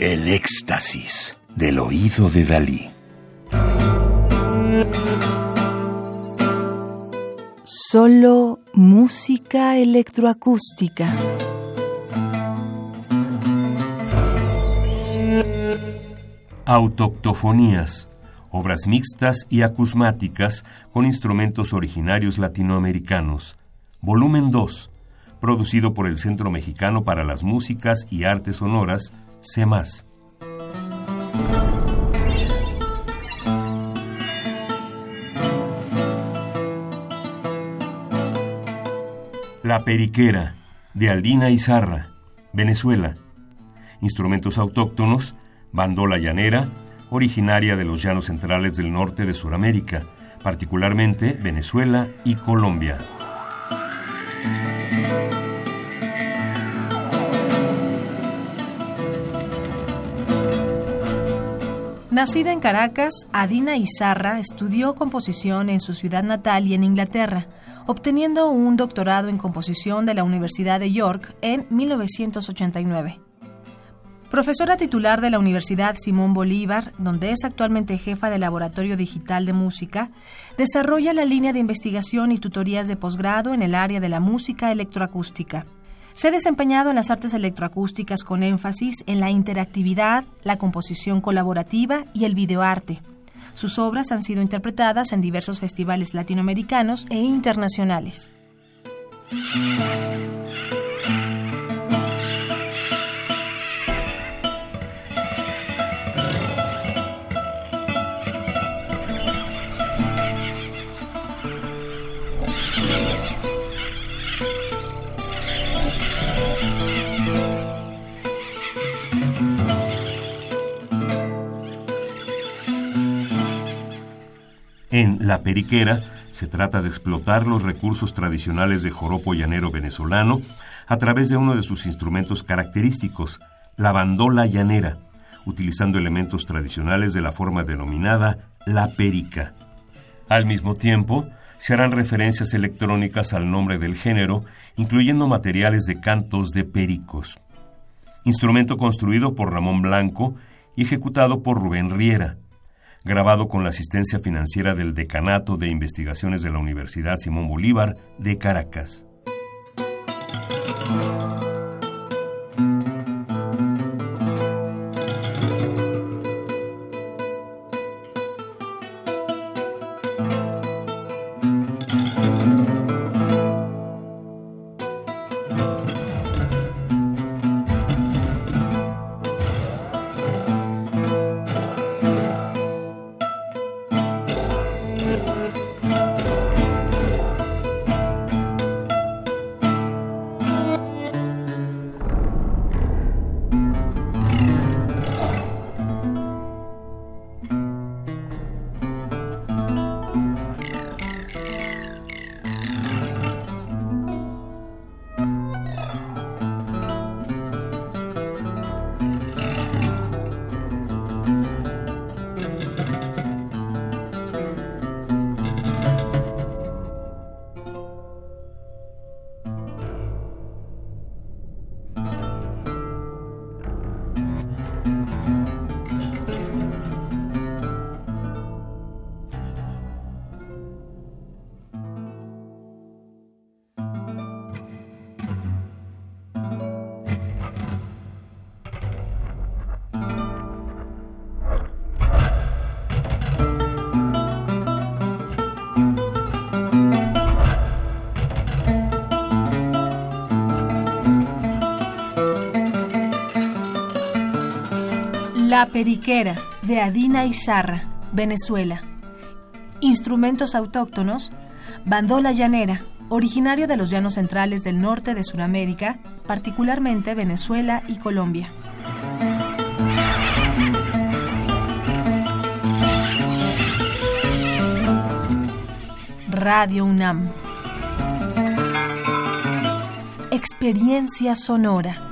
El éxtasis del oído de Dalí. Solo música electroacústica. Autoctofonías, obras mixtas y acusmáticas con instrumentos originarios latinoamericanos. Volumen 2, producido por el Centro Mexicano para las Músicas y Artes Sonoras, La Periquera, de Aldina Izarra, Venezuela. Instrumentos autóctonos, bandola llanera, originaria de los llanos centrales del norte de Sudamérica, particularmente Venezuela y Colombia. Nacida en Caracas, Adina Izarra estudió composición en su ciudad natal y en Inglaterra, obteniendo un doctorado en composición de la Universidad de York en 1989. Profesora titular de la Universidad Simón Bolívar, donde es actualmente jefa del Laboratorio Digital de Música, desarrolla la línea de investigación y tutorías de posgrado en el área de la música electroacústica. Se ha desempeñado en las artes electroacústicas con énfasis en la interactividad, la composición colaborativa y el videoarte. Sus obras han sido interpretadas en diversos festivales latinoamericanos e internacionales. En La Periquera se trata de explotar los recursos tradicionales de joropo llanero venezolano a través de uno de sus instrumentos característicos, la bandola llanera, utilizando elementos tradicionales de la forma denominada la perica. Al mismo tiempo, se harán referencias electrónicas al nombre del género, incluyendo materiales de cantos de pericos. Instrumento construido por Ramón Blanco y ejecutado por Rubén Riera grabado con la asistencia financiera del Decanato de Investigaciones de la Universidad Simón Bolívar de Caracas. La Periquera, de Adina Izarra, Venezuela. Instrumentos autóctonos, bandola llanera, originario de los llanos centrales del norte de Sudamérica, particularmente Venezuela y Colombia. Radio UNAM. Experiencia sonora.